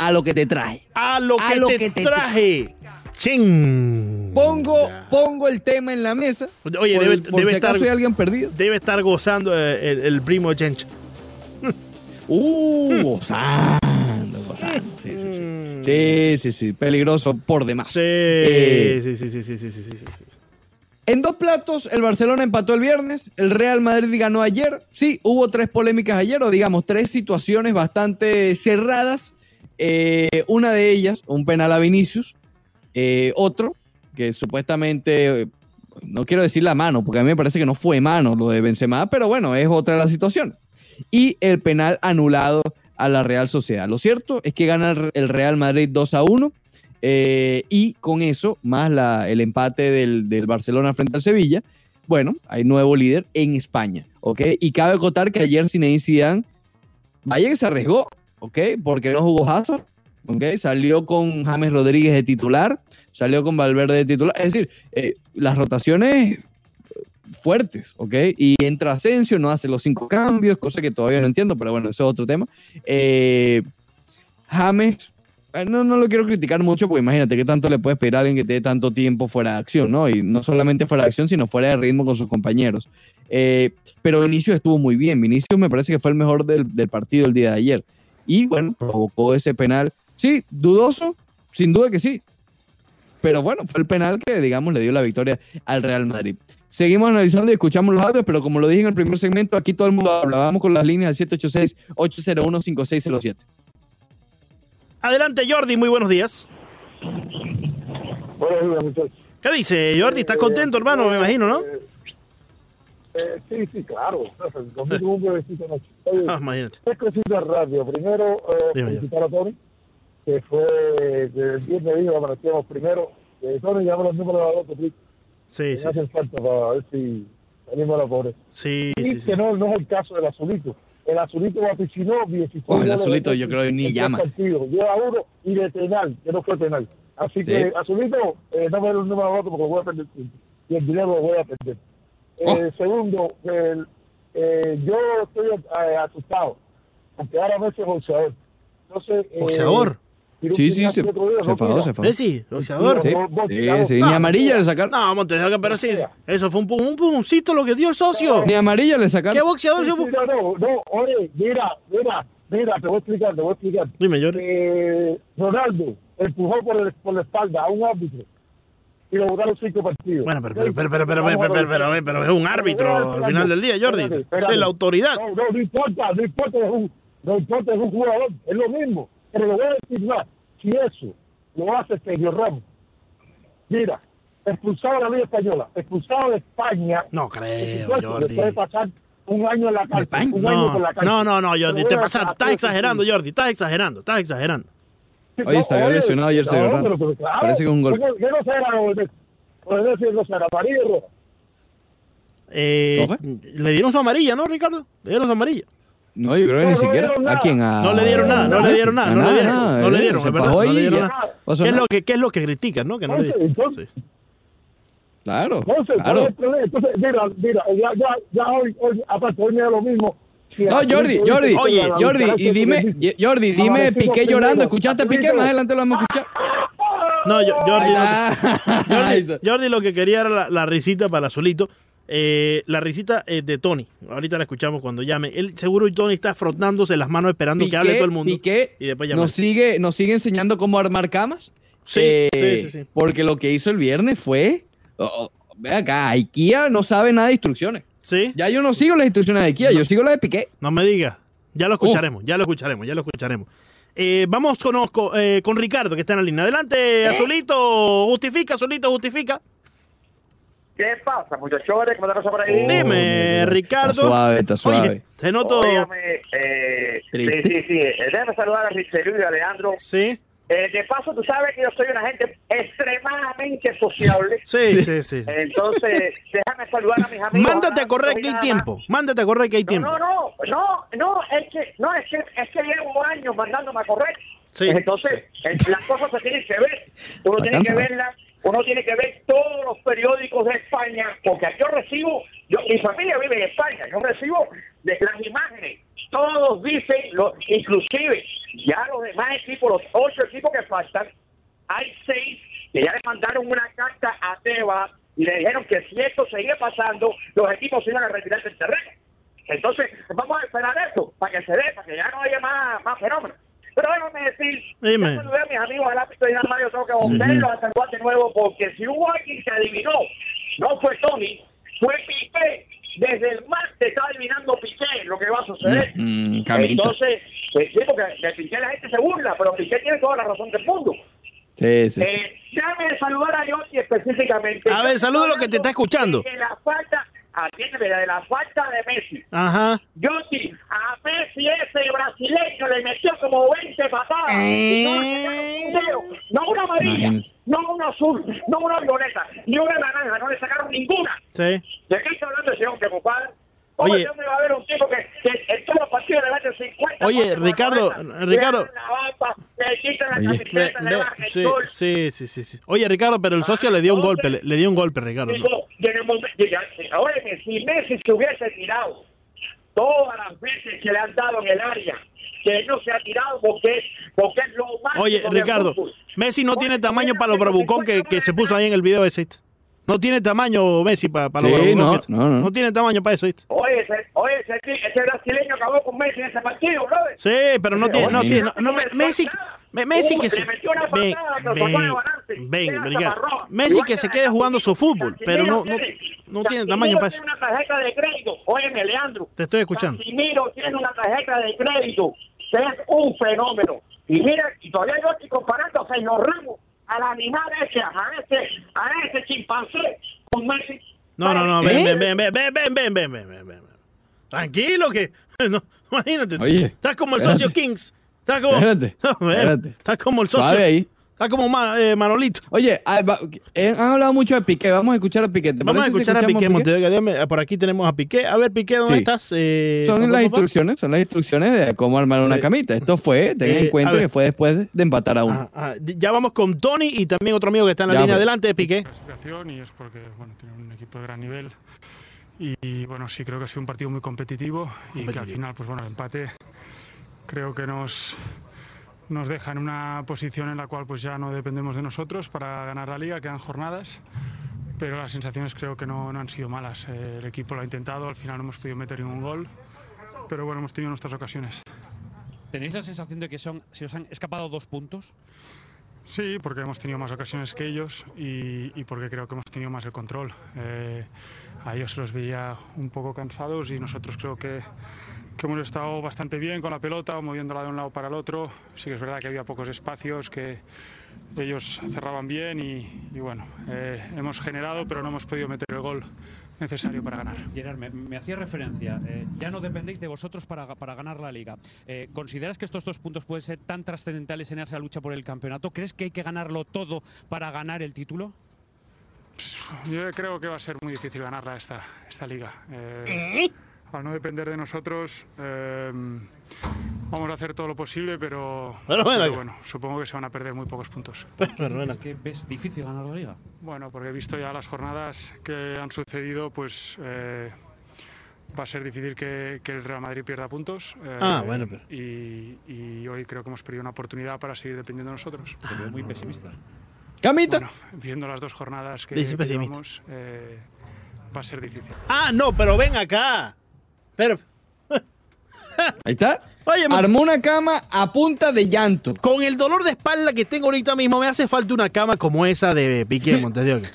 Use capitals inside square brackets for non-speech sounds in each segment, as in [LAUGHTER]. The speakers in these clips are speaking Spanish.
a lo que te traje. A lo, que, te traje. Ching. Pongo, pongo el tema en la mesa. Oye, por, debe, debe estar. Hay alguien perdido. Debe estar gozando eh, el, primo Chencha. [LAUGHS] Uh, gozando, gozando. Sí, sí, sí. Mm. Sí, sí, sí. Peligroso por demás. Sí, eh, sí, sí, sí, sí, sí, sí, sí. En dos platos, el Barcelona empató el viernes, el Real Madrid ganó ayer. Sí, hubo tres polémicas ayer, o digamos, tres situaciones bastante cerradas eh, una de ellas, un penal a Vinicius. Eh, otro, que supuestamente, no quiero decir la mano, porque a mí me parece que no fue mano lo de Benzema, pero bueno, es otra de las situaciones. Y el penal anulado a la Real Sociedad. Lo cierto es que gana el- Real Madrid 2 a 1. eh, y con eso, más la- el empate del, del Barcelona frente al Sevilla, bueno, hay nuevo líder en España, ¿ok? Y cabe acotar que ayer Zinedine Zidane, vaya que se arriesgó, ¿ok? Porque no jugó Hazard, ¿ok? Salió con James Rodríguez de titular, salió con Valverde de titular, es decir, eh, las rotaciones fuertes, ¿ok? Y entra Asensio, no hace los cinco cambios, cosa que todavía no entiendo, pero bueno, eso es otro tema. Eh, James, eh, no, no lo quiero criticar mucho, porque imagínate qué tanto le puedes pedir a alguien que te tanto tiempo fuera de acción, ¿no? Y no solamente fuera de acción, sino fuera de ritmo con sus compañeros. Eh, pero Vinicius estuvo muy bien. Vinicius me parece que fue el mejor del, del partido el día de ayer. Y bueno, provocó ese penal. Sí, dudoso, sin duda que sí. Pero bueno, fue el penal que, digamos, le dio la victoria al Real Madrid. Seguimos analizando y escuchamos los audios, pero como lo dije en el primer segmento, aquí todo el mundo habla. Vamos con las líneas al 786-801-5607. Adelante, Jordi, muy buenos días. Buenos días, muchachos. ¿Qué dice, Jordi? ¿Estás contento, hermano? Me imagino, ¿no? Eh, sí, sí, claro. Conmigo un brevecito noche. Oye, Ah, imagínate. tres cositas rápido. Primero, eh, felicitar a Tony, que fue que el viernes dijo, amanecíamos primero. Eh, Tony, llama los números de la loto, please. Sí, sí, hacen falta para ver si salimos a la pobre. sí, Y sí, sí. que no, no es el caso del azulito. El azulito vaticinó 16 Oh, el azulito de yo creo que ni llama. partidos. Lleva uno y de penal, que no fue penal. Así que, Sí. azulito, eh, no me el número de voto porque voy a perder tiempo. Y el dinero lo voy a perder. Oh. Eh, segundo, el- eh, yo estoy eh, asustado, porque ahora boxeador. Entonces, eh, ¿Boxeador? tiró un Sí, sí, se, el otro día, se no enfadó, se enfadó. Messi, boxeador. Sí, sí, sí, No, ni amarilla le sacaron. No, Montes, pero sí, eso fue un, un pujoncito lo que dio el socio. Ni amarilla le ¿Qué sacaron. boxeador? Sí, se- sí, no, no, no, oye, mira, mira, mira, te voy a explicar, te voy a explicar. Dime, Jordi. eh, Ronaldo empujó por, el- por la espalda a un árbitro y lo votaron cinco partidos. Bueno, pero, pero, pero, pero, pero, pero, es un árbitro al final del día, Jordi. Es la autoridad. No, no, no importa, no importa, es un, no importa, es un jugador, es lo mismo. Pero lo voy a decir más, si eso lo hace Sergio Ramos, mira, expulsado de la Liga Española, expulsado de España. No creo, Jordi. Puede pasar un año en la cárcel, un año en la cárcel. No, no, no, Jordi, te pasa, estás exagerando, Jordi, estás exagerando, estás exagerando. Oye, estaría lesionado ayer no, pero- pero claro, Parece que un gol. ¿Qué no será? Decir, no será amarillo. Eh, ¿Cómo le dieron su amarilla, ¿no, Ricardo? Le dieron su amarilla. No, yo creo que No, ni no siquiera. ¿A nada. quién? A- No le dieron nada, no le dieron nada, no le dieron, nada, no le dieron, se verdad, fajó no le dieron nada. ¿Qué es nada. lo que, qué es lo que critican, no? Que no le Entonces, dieron. entonces, Sí. Claro, Entonces, ¿cuál es claro. Entonces, mira, mira, ya, ya, ya hoy, hoy, aparte, hoy me da lo mismo. No, Jordi, Jordi, Oye, Jordi, y dime, Jordi, dime Piqué llorando. ¿Escuchaste a Piqué? Más adelante lo vamos a escuchar. No, yo- Jordi, Jordi. Jordi lo que quería era la, la risita para Azulito. Eh, la risita eh, de Tony. Ahorita la escuchamos cuando llame. Él seguro Tony está frotándose las manos esperando que hable todo el mundo. Piqué y después llama. nos sigue, nos sigue enseñando cómo armar camas. Sí, Eh, sí, sí, sí. Porque lo que hizo el viernes fue. oh, oh, ve acá, IKEA no sabe nada de instrucciones. ¿Sí? Ya yo no sigo las instrucciones de IKEA, yo sigo las de Piqué. No me digas. Ya lo escucharemos, ya lo escucharemos, ya lo escucharemos. Eh, vamos con, con, eh, con Ricardo, que está en la línea. Adelante, Azulito. Justifica, Azulito, justifica. ¿Qué pasa, muchachones? ¿Cómo está la por ahí? Dime, Ricardo. Está suave, está suave. Oye, te noto. Eh, sí, sí, sí. Eh, Déjame saludar a Richelieu y a Alejandro. Sí, Eh, de paso, tú sabes que yo soy una gente extremadamente sociable. [LAUGHS] sí, sí, sí. Entonces, déjame saludar a mis amigos. Mándate a correr que hay tiempo. más. Mándate a correr que hay tiempo. No, no, no, no, es que, no, es que, es que llevo años mandándome a correr. Sí, Entonces, eh, las cosas se tienen que ver. Uno tiene que verlas, uno tiene que ver todos los periódicos de España, porque yo recibo, yo, mi familia vive en España, yo recibo de las imágenes todos dicen, lo, inclusive ya los demás equipos, los ocho equipos que faltan, hay seis que ya le mandaron una carta a Tebas y le dijeron que si esto seguía pasando, los equipos se iban a retirar del terreno. Entonces, vamos a esperar eso, para que se dé, para que ya no haya más, más fenómenos. Pero déjame decir, Dime. yo saludé a mis amigos del ámbito de Dinamo, yo tengo que volverlo a saludar de nuevo, porque si hubo alguien que adivinó, no fue Tony, fue Piqué. Desde el martes estaba adivinando Piqué lo que va a suceder. Mm, Camito. Entonces, pues, sí, porque de Piqué la gente se burla, pero Piqué tiene toda la razón del mundo. Sí, sí, sí. Eh, déjame saludar a Yossi específicamente. A ver, saluda lo que te está escuchando. De la falta, atiéndeme, de la falta de Messi. Ajá. Yossi, a Messi ese brasileño le metió como 20 patadas. Y no, le sacaron un dedo, no una amarilla, no una azul, no una violeta, ni una naranja, no le sacaron ninguna. Sí. ¿De qué está hablando ese hombre, compadre? Oye. ¿Dónde va a haber un tipo que, que en todos los partidos le mete 50? Oye, puntos por Ricardo, Ricardo. Sí, sí, sí, sí. Oye, Ricardo, pero el socio le dio un golpe, le, le dio un golpe, Ricardo. Digo, y en el momento, diga, óyeme, si Messi se hubiese tirado todas las veces que le han dado en el área, que no se ha tirado porque, porque es lo más. Oye, Ricardo, Messi no tiene tamaño para los bravucón que, que se puso ahí en el video ese. No tiene tamaño Messi para, los Sí, bravucón. no, no, no. tiene tamaño para eso, ¿viste? Oye, ese, oye ese, ese brasileño acabó con Messi en ese partido, brother. Sí, pero no tiene, no tiene, no, no, me- Messi, me- Messi que se. Messi Igual que se quede jugando su fútbol, pero no, no, tiene- no tiene Casemiro tamaño para eso. tiene una tarjeta de crédito. Óyeme, Leandro. Te estoy escuchando. Casimiro tiene una tarjeta de crédito es un fenómeno. Y mira, y todavía yo estoy comparando a Señor Ramos, al animal ese, a ese, a ese chimpancé con Messi. No, no, no, ven, ¿Eh? ven, ven, ven, ven, ven, ven, ven, ven, ven, ven. Tranquilo que, [LAUGHS] no, imagínate. tú. Oye, estás como el espérate. socio Kings. Estás como, Espérate, [LAUGHS] No, espérate. estás como el socio. Suave ahí. Estás como eh, Manolito. Oye, ah, eh, han hablado mucho de Piqué. Vamos a escuchar a Piqué. ¿Te Vamos a parece si escuchar a Piqué. Déjame, por aquí tenemos a Piqué. A ver, Piqué, ¿dónde Sí. estás? Eh, Son las papá. instrucciones, son las instrucciones de cómo armar una Sí. camita. Esto fue, ten Eh, en cuenta que fue después de, empatar a uno. Ajá, ajá. Ya vamos con Tony y también otro amigo que está en la Ya, línea pues. adelante de Piqué. y es porque bueno, tiene un equipo de gran nivel y bueno, sí creo que ha sido un partido muy competitivo y que al Competitivo. final pues bueno, el empate creo que nos nos deja en una posición en la cual pues ya no dependemos de nosotros para ganar la liga, quedan jornadas. Pero las sensaciones creo que no, no han sido malas. Eh, el equipo lo ha intentado, al final no hemos podido meter ningún gol, pero bueno, hemos tenido nuestras ocasiones. ¿Tenéis la sensación de que son, se os han escapado dos puntos? Sí, porque hemos tenido más ocasiones que ellos y, y porque creo que hemos tenido más el control. Eh, a ellos se los veía un poco cansados y nosotros creo que, que hemos estado bastante bien con la pelota, moviéndola de un lado para el otro. Sí que es verdad que había pocos espacios, que ellos cerraban bien y, y bueno, eh, hemos generado pero no hemos podido meter el gol necesario para ganar. Gerard, me, me hacía referencia, eh, ya no dependéis de vosotros para, para ganar la liga. Eh, ¿Consideras que estos dos puntos pueden ser tan trascendentales en esa lucha por el campeonato? ¿Crees que hay que ganarlo todo para ganar el título? Yo creo que va a ser muy difícil ganarla esta, esta liga. Eh, al no depender de nosotros, eh, vamos a hacer todo lo posible, pero, bueno, supongo que se van a perder muy pocos puntos. [LAUGHS] Pero ¿Es que ves difícil ganar la liga? Bueno, porque he visto ya las jornadas que han sucedido, pues eh, va a ser difícil que, que el Real Madrid pierda puntos. eh, Ah, bueno, pero- y, y hoy creo que hemos perdido una oportunidad para seguir dependiendo de nosotros. Te veo muy pesimista. Camita. Bueno, viendo las dos jornadas que, que llevamos, eh, va a ser difícil. Ah, no, pero ven acá. Pero, Ahí está. Oye, Armó una cama a punta de llanto. con el dolor de espalda que tengo ahorita mismo, me hace falta una cama como esa de Piqué Montes de Oca.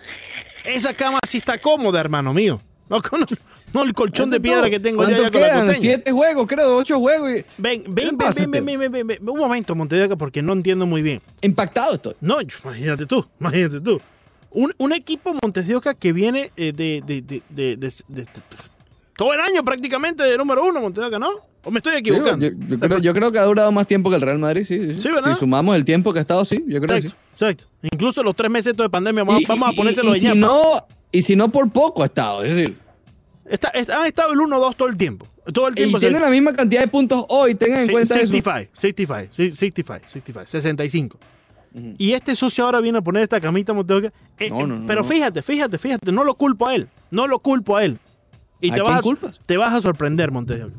Esa cama sí está cómoda, hermano mío. No, el colchón de piedra que tengo ya, ¿Cuánto ya con la quedan? costeña. Siete juegos, creo, ocho juegos. y- Ven, ¿Qué ven, ven, pasa, ven, ven, ven, ven, ven. Un momento, Montes de Oca, porque no entiendo muy bien. Impactado estoy. No, imagínate tú, imagínate tú. Un, un equipo Montes de Oca que viene eh, de- todo el año prácticamente de número uno, Montes de Oca, ¿no? ¿O me estoy Sí, equivocando? yo, yo creo, yo creo que ha durado más tiempo que el Real Madrid, sí. sí, Sí, ¿verdad? Si sumamos el tiempo que ha estado, sí, yo creo que sí. Exacto, exacto. Incluso los tres meses de pandemia, vamos, Y- vamos a y- ponérselo y, de si ñapa. no Y si no, por poco ha estado. Es decir, Está- está- han estado el 1-2 todo el tiempo. Todo el y tiempo. tienen la misma cantidad de puntos hoy, tengan en Sí, cuenta eso. 65, 65, sí, 65, 65, 65. Y este socio ahora viene a poner esta camita Monteoca. Eh, No, eh, no, no, pero fíjate, fíjate, fíjate, no lo culpo a él. No lo culpo a él. Y ¿A te vas, culpas? te vas a sorprender, Monteoca.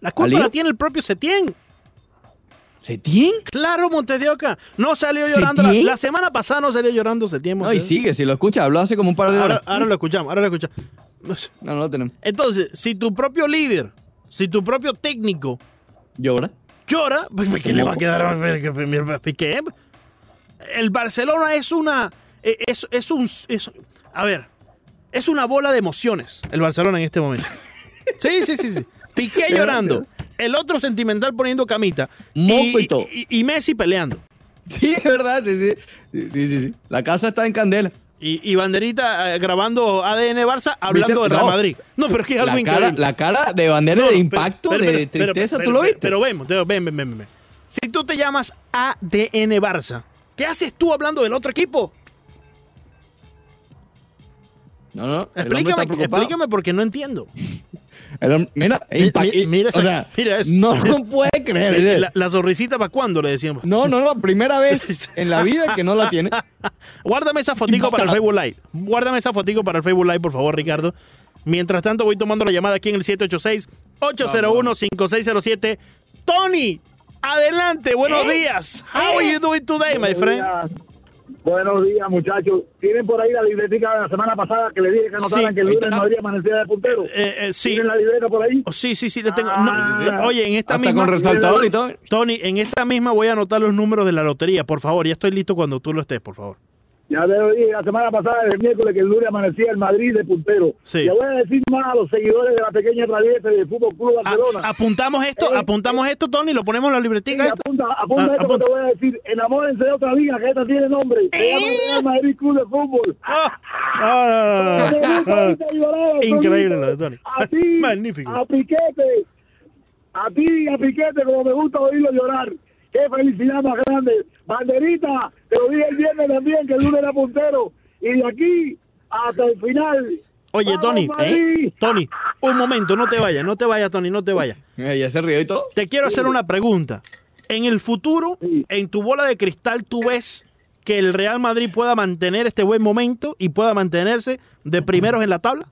La culpa ¿Alío? la tiene el propio Setién. ¿Setién? Claro, Montes de Oca. No salió llorando. La, semana pasada no salió llorando Setién. No, y Montes de Oca. sigue, si lo escucha, habló hace como un par de Ahora, horas. ahora lo escuchamos, ahora lo escuchamos. [LAUGHS] No, no lo tenemos. Entonces, si tu propio líder, si tu propio técnico ¿Llora? llora, [LAUGHS] pues ¿qué le va a quedar a Piqué? El Barcelona es una. eh, Es, es un. es- a ver, es una bola de emociones el Barcelona en este momento. [LAUGHS] Sí, sí, sí. sí. Piqué llorando, el otro sentimental poniendo camita. Moco y todo. y- y Messi peleando. Sí, es verdad, sí, sí. Sí, sí. La casa está en candela. Y, y Banderita eh, grabando ADN Barça hablando del Real No. Madrid. No, pero es que es algo La cara, increíble. la cara de bandera No, de no, impacto, pero- de pero- tristeza, pero- ¿tú lo pero- viste? Pero vemos, ven, ven, ven, ven, ven. Si tú te llamas ADN Barça, ¿qué haces tú hablando del otro equipo? No, no. Explícame, explícame porque no entiendo. El mira, mi- mira esa- o sea, [LAUGHS] mira eso. no lo puede creer. La, la sonrisita para cuándo le decíamos. No, no, no, primera [LAUGHS] vez en la vida que no la tiene. [LAUGHS] Guárdame esa fotico para el Facebook Live. Guárdame esa fotico para el Facebook Live, por favor, Ricardo. Mientras tanto, voy tomando la llamada aquí en el 786-801-5607. Tony, adelante, buenos días. How are you doing today, my friend? Buenos días, muchachos. ¿Tienen por ahí la libretica de la semana pasada que le dije que anotaran Sí, que el lunes está. Madrid amanecía de puntero? Eh, eh, sí. ¿Tienen la libreta por ahí? Oh, sí, sí, sí, le tengo. Ah. no, oye, en esta Hasta misma. con resaltador y todo. Tony, en esta misma voy a anotar los números de la lotería, por favor. Ya estoy listo cuando tú lo estés, por favor. Ya te lo dije la semana pasada, el miércoles, que el lunes amanecía el Madrid de puntero. Sí. Le voy a decir más a los seguidores de la pequeña traviesa del Fútbol Club A- Barcelona. apuntamos esto, Eh, apuntamos esto, Tony, lo ponemos en la Sí, libretica. esta? apunta, apunta Ah, esto apunta. que te voy a decir. Enamórense de otra liga que esta tiene nombre. Se llama Real Madrid Club de Fútbol. Ah, ah, ah, Increíble lo de Tony. A ti, Magnífico. a Piquete, a ti y a Piquete, como me gusta oírlo llorar. Qué felicidad más grande. Banderita, te lo dije el viernes también, que el lunes era puntero. Y de aquí hasta el final. Oye, ¡Vamos, Tony! ¿eh? Tony, un momento, no te vayas, no te vayas, Tony, no te vayas. Ya se rió y todo. Te quiero hacer una pregunta. En el futuro, Sí. en tu bola de cristal, ¿tú ves que el Real Madrid pueda mantener este buen momento y pueda mantenerse de primeros en la tabla?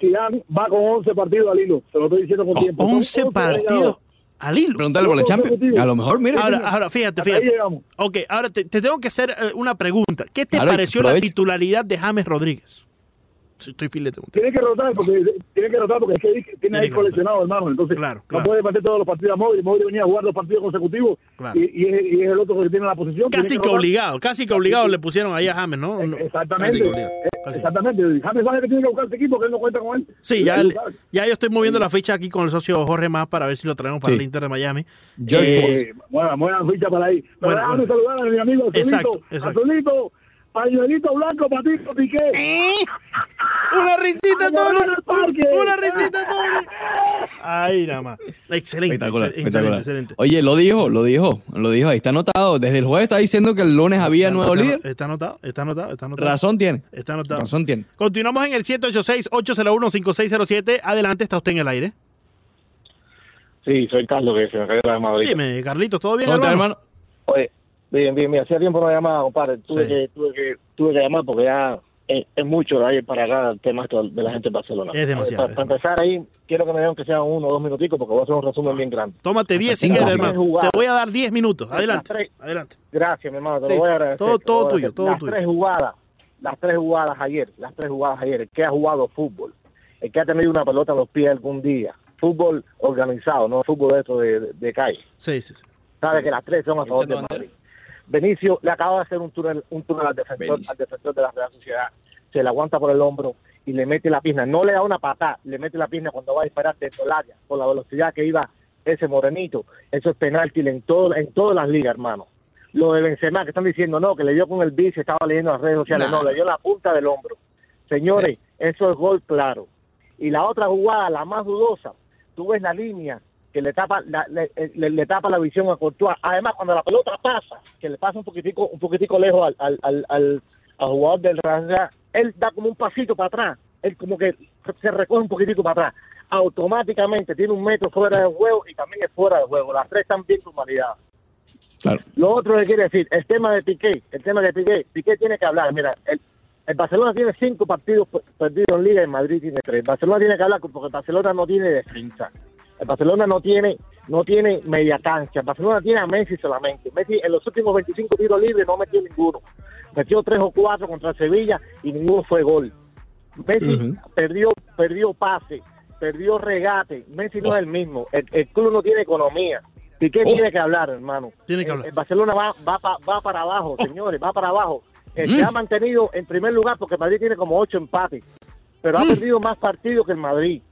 Zidane va con 11 partidos al hilo. Se lo estoy diciendo con Oh, tiempo. Son 11 partidos al hilo. Pregúntale por la Champions. A lo mejor, mira. Ahora, ahora, fíjate, ahí fíjate. llegamos. Ok, ahora te, te tengo que hacer eh, una pregunta. ¿Qué te Claro, pareció la titularidad de James Rodríguez? Estoy filete. Tiene que rotar porque tiene que rotar porque es que tiene Tiene ahí que coleccionado, hermano. Entonces Claro, no puede meter todos los partidos a Modric. Modric venía a jugar dos partidos consecutivos Claro. y, y es, y es el otro que tiene la posición. Casi que obligado, casi que obligado le pusieron ahí a James, ¿no? No, Exactamente. casi Eh. Exactamente. James sabe que tiene que buscar este equipo que él no cuenta con él. Sí, ya, el- ya yo estoy moviendo la ficha aquí con el socio Jorge Más para ver si lo traemos para Sí. el Inter de Miami. George Eh. Buena, buena ficha para ahí. Pero Buena, déjame saludar a mi amigo Azulito. Exacto, exacto. Azulito, pañuelito blanco, patito, piqué. [LAUGHS] ¡Eh! Una risita, Tony. en el parque. Una risita, Tony. Ay, nada más. Excelente. Espectacular, excelente, espectacular. excelente. Oye, lo dijo, lo dijo, lo dijo, ahí está anotado. Desde el jueves está diciendo que el lunes había Está- nuevo está- líder. Está anotado, está anotado, está anotado. Razón tiene. Está anotado. Razón tiene. Continuamos en el 786-801-5607. Adelante, está usted en el aire. Sí, soy Carlos, que se me cayó la llamada ahorita. Dime, Carlitos, ¿todo bien, ¿Cómo estás, hermano? hermano? Oye, bien, bien, bien. Hacía tiempo no llamaba, compadre. Tuve, Sí. que, tuve, que, tuve que llamar porque ya es, es mucho de ahí para acá el tema de la gente de Barcelona. Es demasiado, Para, empezar ahí, quiero que me den que sean uno o dos minuticos porque voy a hacer un resumen bien grande. Tómate 10 si quieres, minutos. hermano. Te voy a dar 10 minutos. Adelante, tres- adelante. Gracias, mi hermano, te Sí, lo voy a agradecer. Todo- todo tuyo, todo las tuyo. tres jugadas, las tres jugadas ayer, las tres jugadas ayer, el que ha jugado fútbol, el que ha tenido una pelota en los pies algún día, fútbol organizado, no fútbol de esto de, de, de calle. Sí, sí, sí. sabe que las tres son a favor del Entiendo, Madrid. Benicio le acaba de hacer un túnel, un túnel al defensor, Benicio. al defensor de la Real Sociedad, se le aguanta por el hombro y le mete la pierna, no le da una patada, le mete la pierna cuando va a disparar dentro del área, por la velocidad que iba ese morenito, eso es penalti en todo, en todas las ligas, hermano. Lo de Benzema que están diciendo, no, que le dio con el bici, estaba leyendo las redes sociales, Nah. no, le dio la punta del hombro. Señores, eso es gol claro. Y la otra jugada, la más dudosa, tú ves la línea que le tapa la, le, le- le tapa la visión a Courtois. Además, cuando la pelota pasa, que le pasa un poquitico, un poquitico lejos al, al, al, al- jugador del Real él da como un pasito para atrás, él como que se recoge un poquitico para atrás. Automáticamente tiene un metro fuera del juego y también es fuera del juego. Las tres están bien convalidadas. Claro. Lo otro que quiere decir, el tema de Piqué, el tema de Piqué, Piqué tiene que hablar. Mira, el, El Barcelona tiene cinco partidos per- perdidos en Liga y Madrid tiene tres. Barcelona tiene que hablar porque el Barcelona no tiene defensa. El Barcelona no tiene no tiene media cancha. El Barcelona tiene a Messi solamente. Messi en los últimos 25 tiros libres no metió ninguno. Metió tres o cuatro contra Sevilla y ninguno fue gol. Messi perdió perdió pase, perdió regate. Messi no es el mismo. El, el club no tiene economía. ¿Y qué Oh. tiene que hablar, hermano? Tiene que El- hablar. El Barcelona va, va, pa- va para abajo, señores, va para abajo. Eh, Mm. Se ha mantenido en primer lugar porque Madrid tiene como ocho empates, pero ha Mm. perdido más partidos que el Madrid.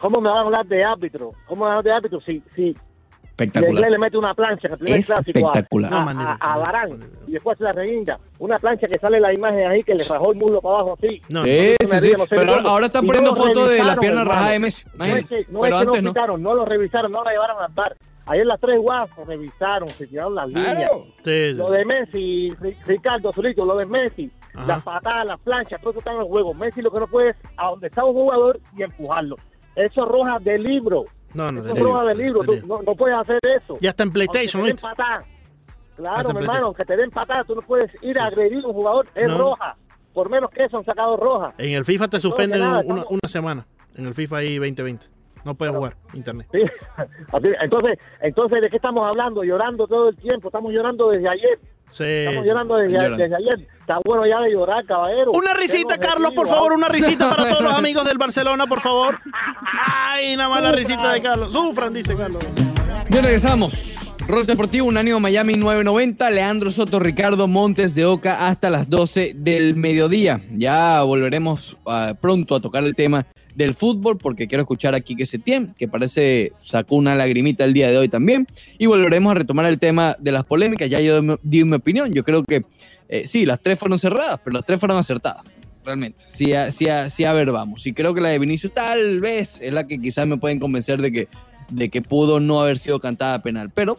¿Cómo me van a hablar de árbitro? ¿Cómo me van a hablar de árbitro si, si Espectacular. Inglés le mete una plancha en el primer clásico a, Espectacular. a, a- a Varane y después se la reguinda? Una plancha que sale la imagen ahí que le rajó el muslo para abajo así. No, Sí, no, sí, sí. no sé Pero ahora están poniendo fotos de la pierna rajada de Messi. No es que, no, Pero es que antes no no. quitaron, no lo revisaron, no lo llevaron al bar. Ayer las tres guas se revisaron, se tiraron las líneas. Sí, sí. Lo de Messi, Ri- Ricardo Solito, lo de Messi, Ajá. las patadas, las planchas, todo eso está en el juego. Messi lo que no puede es a donde está un jugador y empujarlo. Eso es roja de libro. No, no, Eso de es libro, roja de libro. de Tú no, no puedes hacer eso. Ya está en PlayStation, te Claro, mi hermano, aunque te den patada, tú no puedes ir a agredir a un jugador. Es No. roja. Por menos que eso han sacado roja. En el FIFA te suspenden nada, una, semana. En el FIFA ahí 2020. No puedes jugar internet. Sí. [LAUGHS] Entonces, entonces, ¿de qué estamos hablando? Llorando todo el tiempo. Estamos llorando desde ayer. Sí, Estamos sí. llorando desde, ayer. Está bueno ya de llorar, caballero. Una risita, Tengo Carlos, por favor, una risita para todos los [LAUGHS] amigos del Barcelona, por favor. Ay, nada más la risita de Carlos. Sufran, dice Carlos. Ya regresamos. Rose Deportivo, un ánimo Miami 990. Leandro Soto, Ricardo Montes de Oca hasta las 12 del mediodía. Ya volveremos ah, pronto a tocar el tema del fútbol porque quiero escuchar aquí que Setién, que parece sacó una lagrimita el día de hoy también. Y volveremos a retomar el tema de las polémicas. Ya yo di- mi opinión. Yo creo que eh, sí, las tres fueron cerradas, pero las tres fueron acertadas. Realmente. Sí, a- sí, a ver, vamos. Y creo que la de Vinicius tal vez es la que quizás me pueden convencer de que de que pudo no haber sido cantada penal. Pero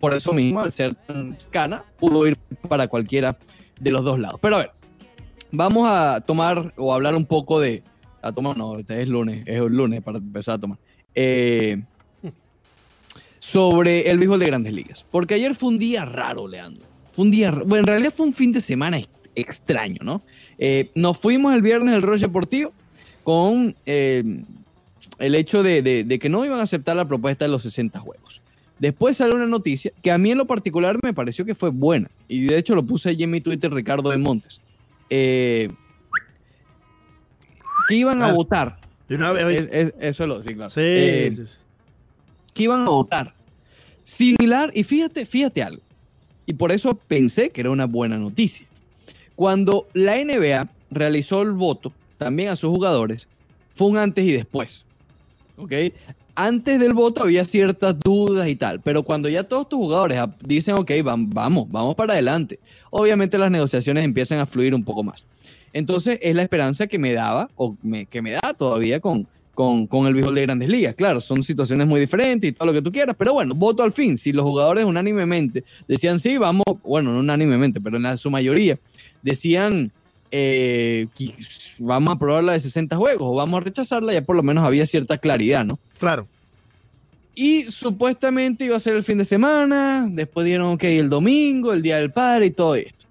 por eso mismo, al ser tan cana, pudo ir para cualquiera de los dos lados. Pero a ver, vamos a tomar o hablar un poco de. A tomar, no, este es lunes, es lunes para empezar a tomar. Eh, sobre el béisbol de grandes ligas. Porque ayer fue un día raro, Leandro. Fue un día. Bueno, en realidad fue un fin de semana ex- extraño, ¿no? Eh, nos fuimos el viernes al Rollo Deportivo con eh, el hecho de, de- de que no iban a aceptar la propuesta de los 60 juegos. Después salió una noticia que a mí en lo particular me pareció que fue buena. Y de hecho lo puse allí en mi Twitter, Ricardo de Montes. Eh, que iban a Ah, votar. De una vez. Es- es- eso es lo, sí, claro. Sí, Eh, sí, sí. que iban a votar. Similar, y fíjate, fíjate algo. Y por eso pensé que era una buena noticia. Cuando la NBA realizó el voto también a sus jugadores, fue un antes y después. ¿Ok? Antes del voto había ciertas dudas y tal, pero cuando ya todos tus jugadores dicen, ok, vam- vamos, vamos para adelante, obviamente las negociaciones empiezan a fluir un poco más. Entonces es la esperanza que me daba, o me- que me da todavía con, con, con el béisbol de grandes ligas. Claro, son situaciones muy diferentes y todo lo que tú quieras, pero bueno, voto al fin. Si los jugadores unánimemente decían sí, vamos, bueno, no unánimemente, pero en la- su mayoría decían eh, vamos a aprobar la de 60 juegos o vamos a rechazarla, ya por lo menos había cierta claridad, ¿no? Claro. Y supuestamente iba a ser el fin de semana, después dieron, ok, el domingo, el día del padre y todo esto.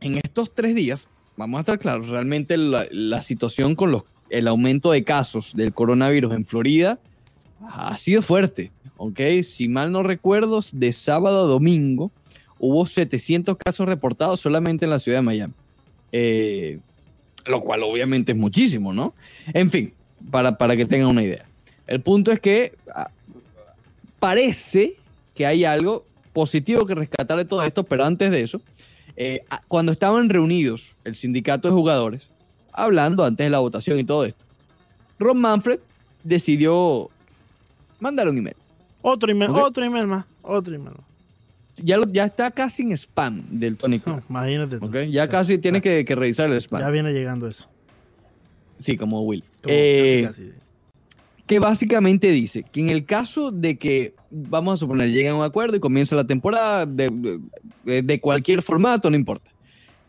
En estos tres días, vamos a estar claros, realmente la, situación con los, el aumento de casos del coronavirus en Florida ha sido fuerte, ok. Si mal no recuerdo, de sábado a domingo hubo 700 casos reportados solamente en la ciudad de Miami. Eh, lo cual obviamente es muchísimo, ¿no? En fin, para, para que tengan una idea. El punto es que ah, parece que hay algo positivo que rescatar de todo esto, pero antes de eso, eh, cuando estaban reunidos el sindicato de jugadores, hablando antes de la votación y todo esto, Ron Manfred decidió mandar un email. Otro email, otro email más. Otro email más. Ya, lo- ya está casi en spam del Tony No, imagínate tú. Ya casi tienes que, que revisar el Ya spam. viene llegando eso. Sí, como Will. Como Eh, casi, casi. Que básicamente dice que en el caso de que, vamos a suponer, lleguen a un acuerdo y comienza la temporada de, de- cualquier formato, no importa.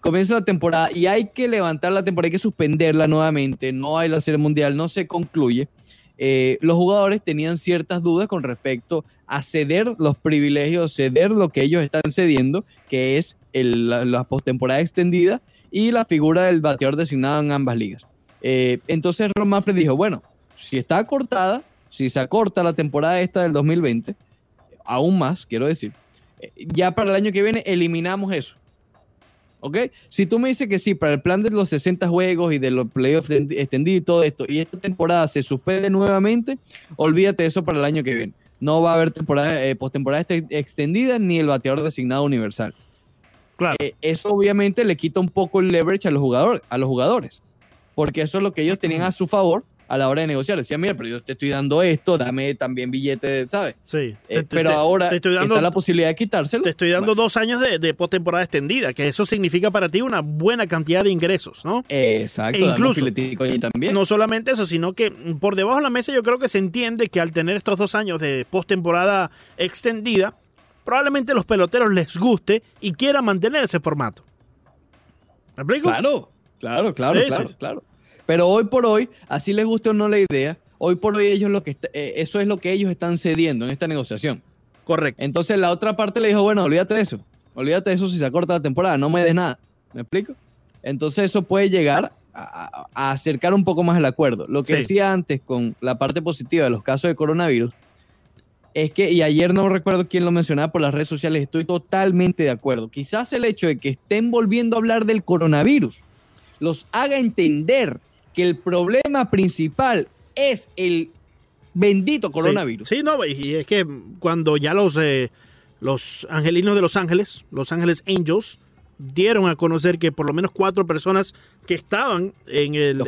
Comienza la temporada y hay que levantar la temporada, hay que suspenderla nuevamente, no hay la serie mundial, no se concluye. Eh, los jugadores tenían ciertas dudas con respecto a ceder los privilegios, ceder lo que ellos están cediendo, que es el- la, la postemporada extendida y la figura del bateador designado en ambas ligas. Eh, entonces Ron Manfred dijo, bueno, si está cortada, si se acorta la temporada esta del 2020, aún más, quiero decir, eh, ya para el año que viene eliminamos eso. ¿Ok? Si tú me dices que sí, para el plan de los 60 juegos y de los playoffs extendidos y todo esto, y esta temporada se suspende nuevamente, olvídate eso para el año que viene. No va a haber temporada, eh, postemporada este- extendida ni el bateador designado universal. Claro. Eh, eso obviamente le quita un poco el leverage a los, jugadores, a los jugadores, porque eso es lo que ellos tenían a su favor a la hora de negociar. Decían, mira, pero yo te estoy dando esto, dame también billete, ¿sabes? Sí. Eh, Te- pero te- ahora te estoy dando, está la posibilidad de quitárselo. te estoy dando dos años de, de postemporada extendida, que eso significa para ti una buena cantidad de ingresos, ¿no? Exacto, E incluso- ahí también. No solamente eso, sino que por debajo de la mesa yo creo que se entiende que al tener estos dos años de postemporada extendida, probablemente a los peloteros les guste y quieran mantener ese formato. ¿Me explico? Claro, claro, claro, claro, claro. Pero hoy por hoy, así les guste o no la idea, hoy por hoy ellos lo que eh, eso es lo que ellos están cediendo en esta negociación. Correcto. Entonces la otra parte le dijo, bueno, olvídate de eso. Olvídate de eso si se acorta la temporada, no me des nada. ¿Me explico? Entonces eso puede llegar a, a- a acercar un poco más el acuerdo. Lo que Sí. decía antes con la parte positiva de los casos de coronavirus es que, y ayer no recuerdo quién lo mencionaba por las redes sociales, estoy totalmente de acuerdo. Quizás el hecho de que estén volviendo a hablar del coronavirus los haga entender que el problema principal es el bendito coronavirus. Sí, sí, no, y- es que cuando ya los, eh, los angelinos de Los Ángeles, Los Ángeles Angels, dieron a conocer que por lo menos cuatro personas que estaban en, el,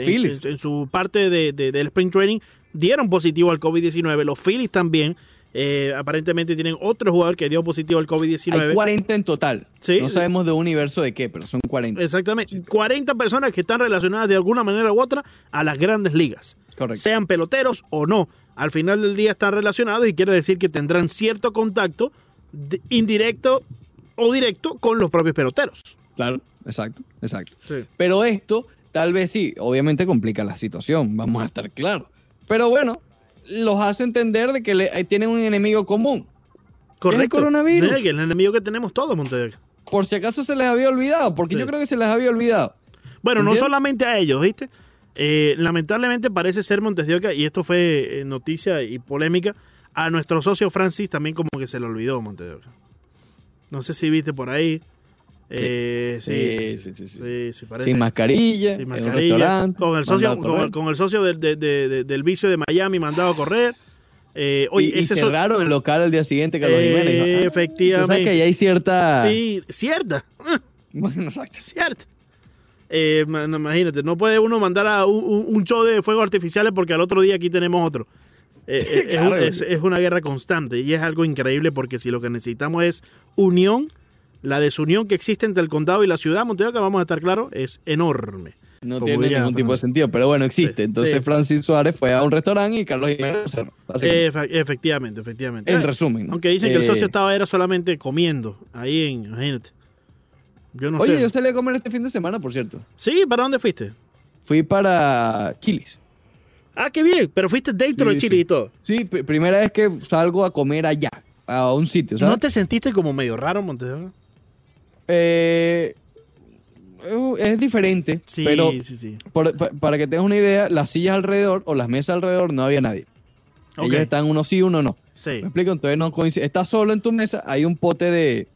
en, su parte de- de- del Spring Training dieron positivo al COVID-19. Los Phillies también, eh, aparentemente tienen otro jugador que dio positivo al Hay COVID-19. 40 en total. Sí. No sabemos de un universo de qué, pero son 40. Exactamente. 40 personas que están relacionadas de alguna manera u otra a las grandes ligas. Correcto. Sean peloteros o no. Al final del día están relacionados y quiere decir que tendrán cierto contacto indirecto o directo con los propios peloteros. Claro, exacto, exacto. Sí. Pero esto, tal vez sí, obviamente complica la situación, vamos a estar claros. Pero bueno, los hace entender de que le- eh, tienen un enemigo común. Correcto. coronavirus. Sí, que es el enemigo que tenemos todos, Montedor. Por si acaso se les había olvidado, porque Sí. yo creo que se les había olvidado. Bueno, no solamente a ellos, ¿viste? Eh, lamentablemente parece ser Montes de Oca, y esto fue eh, noticia y polémica, a nuestro socio Francis también como que se le olvidó Montes de Oca. No sé si viste por ahí. Eh, sí, Sí, sí, parece. Sin mascarilla, Sin en un mascarilla, restaurante. con el socio, con, el- con el socio del, de- de- de- del vicio de Miami mandado a correr. Eh, oye, y, y ese so- cerraron el local el día siguiente, Carlos Eh, Jiménez. dijo, "Ah, efectivamente. sabes que ahí hay cierta... Sí, cierta. [LAUGHS] Bueno, exacto. Cierto. Eh, ma- no, imagínate, no puede uno mandar a un, show de fuegos artificiales porque al otro día aquí tenemos otro. Claro. es una guerra constante y es algo increíble porque si lo que necesitamos es unión, la desunión que existe entre el condado y la ciudad, Montevideo, que vamos a estar claros, es enorme. No Como tiene ningún tipo de sentido, pero bueno, existe. Sí, Entonces sí. Francis Suárez fue a un restaurante y Carlos Jiménez cerró, efectivamente, efectivamente. en Eh, resumen. ¿no? Aunque dicen que el Eh, socio estaba era solamente comiendo ahí en, imagínate. Yo no Oye, sé. yo salí a comer este fin de semana, por cierto. Sí, ¿para dónde fuiste? Fui para Chilis. Ah, qué bien, pero fuiste dentro Sí, de Chile sí. y todo. Sí, pr- primera vez que salgo a comer allá, a un sitio, ¿sabes? ¿No te sentiste como medio raro, Montevideo? Eh, es diferente, Sí, pero sí, sí. por- pa- para que tengas una idea, las sillas alrededor o las mesas alrededor no había nadie. Ok. Ellos están uno sí, uno no. Sí, ¿Me explico? Entonces no coincide. Estás solo en tu mesa, hay un pote de,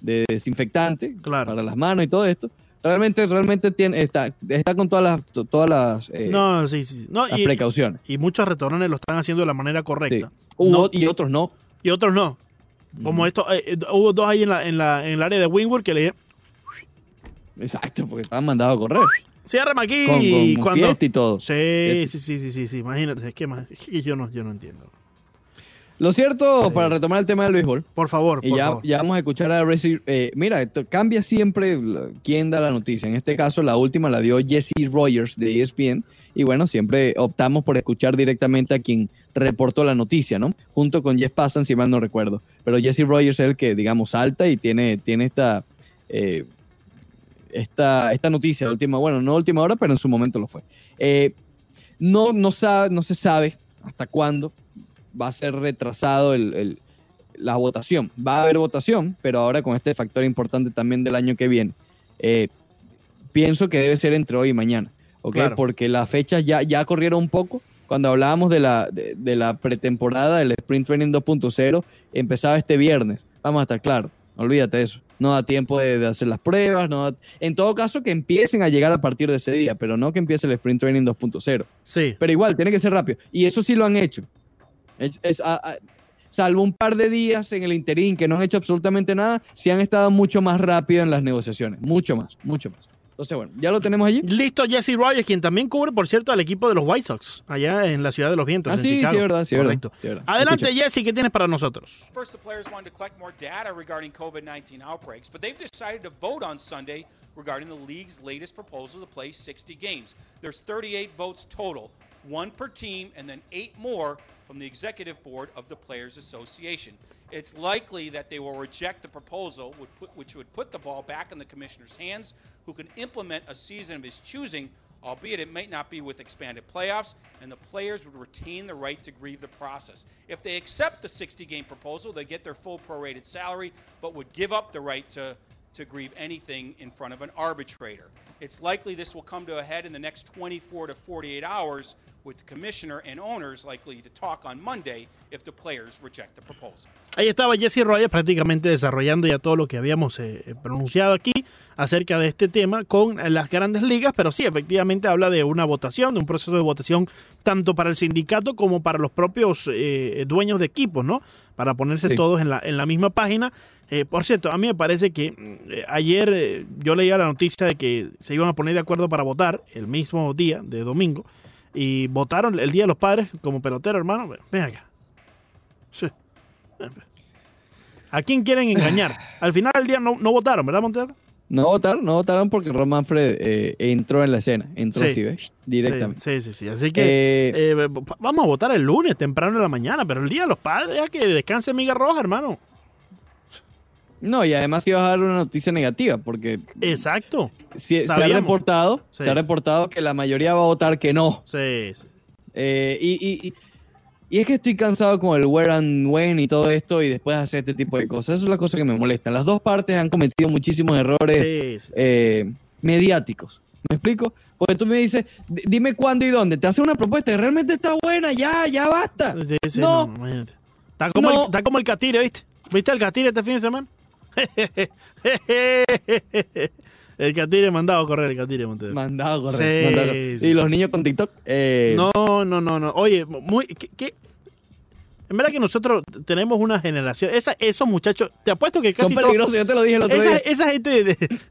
de desinfectante Claro. para las manos y todo esto. Realmente, realmente tiene, está, está con todas las, to- todas las, eh, no, sí, sí. No, las y, precauciones. y muchos restaurantes lo están haciendo de la manera correcta. Hubo- No- y otros no. y otros no. Como esto, eh, eh, hubo dos ahí en, la, en, la, en el área de Wingwood que le dije, Exacto, porque estaban mandados a correr. ciérrame aquí. Con, y con cuando... fiesta y todo. Sí, Fiesta. sí, sí, sí, sí, sí, imagínate, es que, más- es que yo, no, yo no entiendo. Lo cierto, para retomar el tema del béisbol, Por favor, y por ya, favor. ya vamos a escuchar a Reci- eh, mira, esto cambia siempre quién da la noticia. En este caso, la última la dio Jesse Rogers de ESPN. Y bueno, siempre optamos por escuchar directamente a quien reportó la noticia, ¿no? Junto con Jeff Passan, si mal no recuerdo. Pero Jesse Rogers es el que, digamos, salta y tiene, tiene esta, eh, esta, esta noticia de última, bueno, no última hora, pero en su momento lo fue. Eh, no, no, sabe, no se sabe hasta cuándo va a ser retrasado el- el, la votación. Va a haber votación, pero ahora con este factor importante también del año que viene. Eh, pienso que debe ser entre hoy y mañana, ¿ok? Claro. Porque las fechas ya, ya corrieron un poco. Cuando hablábamos de la, de, de la pretemporada del Sprint Training 2.0, empezaba este viernes. Vamos a estar claros, olvídate de eso. No da tiempo de, de hacer las pruebas. No da- en todo caso, que empiecen a llegar a partir de ese día, pero no que empiece el Sprint Training 2.0. Sí. Pero igual, tiene que ser rápido. Y eso sí lo han hecho. Es- es- a- a- salvo un par de días en el interín que no han hecho absolutamente nada, sí han estado mucho más rápido en las negociaciones. Mucho más, mucho más. Entonces, bueno, ya lo tenemos allí. Listo, Jesse Rogers, quien también cubre, por cierto, al equipo de los White Sox, allá en la ciudad de los vientos. Ah, en sí, sí, Chicago. es verdad, sí, es verdad, Correcto. sí, verdad. Adelante, Escucha. Jesse, ¿qué tienes para nosotros? First, the players wanted to collect more data regarding COVID 19 outbreaks, but they've decided to vote on Sunday regarding the league's latest proposal to play 60 games. There's 38 votes total, one per team, and then eight more from the executive board of the Players Association. It's likely that they will reject the proposal, which would put the ball back in the commissioner's hands, who can implement a season of his choosing albeit it might not be with expanded playoffs, and the players would retain the right to grieve the process. If they accept the 60 game proposal, they get their full prorated salary, but would give up the right to, to grieve anything in front of an arbitrator. It's likely this will come to a head in the next 24 to 48 hours, with the commissioner and owners likely to talk on Monday if the players reject the proposal. Ahí estaba Jesse Rogers prácticamente desarrollando ya todo lo que habíamos eh, pronunciado aquí acerca de este tema con eh, las grandes ligas, pero sí, efectivamente habla de una votación, de un proceso de votación tanto para el sindicato como para los propios eh, dueños de equipos, ¿no? Para ponerse Sí. todos en la, en la misma página. Eh, por cierto, a mí me parece que mm, eh, ayer eh, yo leía la noticia de que se iban a poner de acuerdo para votar el mismo día de domingo y votaron el Día de los Padres como pelotero, hermano. Ven acá. Sí. ¿A quién quieren engañar? [SIGHS] Al final del día no, no votaron, ¿verdad, Montero? No votaron, no votaron porque Ron Manfred eh, entró en la escena. Entró Sí. así, ¿ves? Directamente. Sí, sí, sí. sí. Así que Eh, eh, vamos a votar el lunes, temprano en la mañana, pero el Día de los Padres, ya que descanse Miga Roja, hermano. No, y además iba a dar una noticia negativa porque Exacto. si- se ha reportado, Sí. se ha reportado que la mayoría va a votar que no. Sí, sí. Eh, y, y- y- es que estoy cansado con el where and when y todo esto y después hacer este tipo de cosas. Eso es la cosa que me molesta. Las dos partes han cometido muchísimos errores Sí, eh, mediáticos. ¿Me explico? Porque tú me dices, "D- dime cuándo y dónde. Te hace una propuesta que realmente está buena, ya, ya basta. No. Está como, No. el, está como el Catire, ¿viste? ¿Viste el Catire este fin de semana? El Catire mandado a correr, el Catire Montero. mandado a correr, Sí, mandado a correr. sí, y los sí. niños con TikTok. eh, No, no, no, no. Oye, muy. ¿qué, qué? En verdad que nosotros tenemos una generación. Esa, esos muchachos, te apuesto que son casi todos- yo te lo dije el otro esa, día. esa gente de,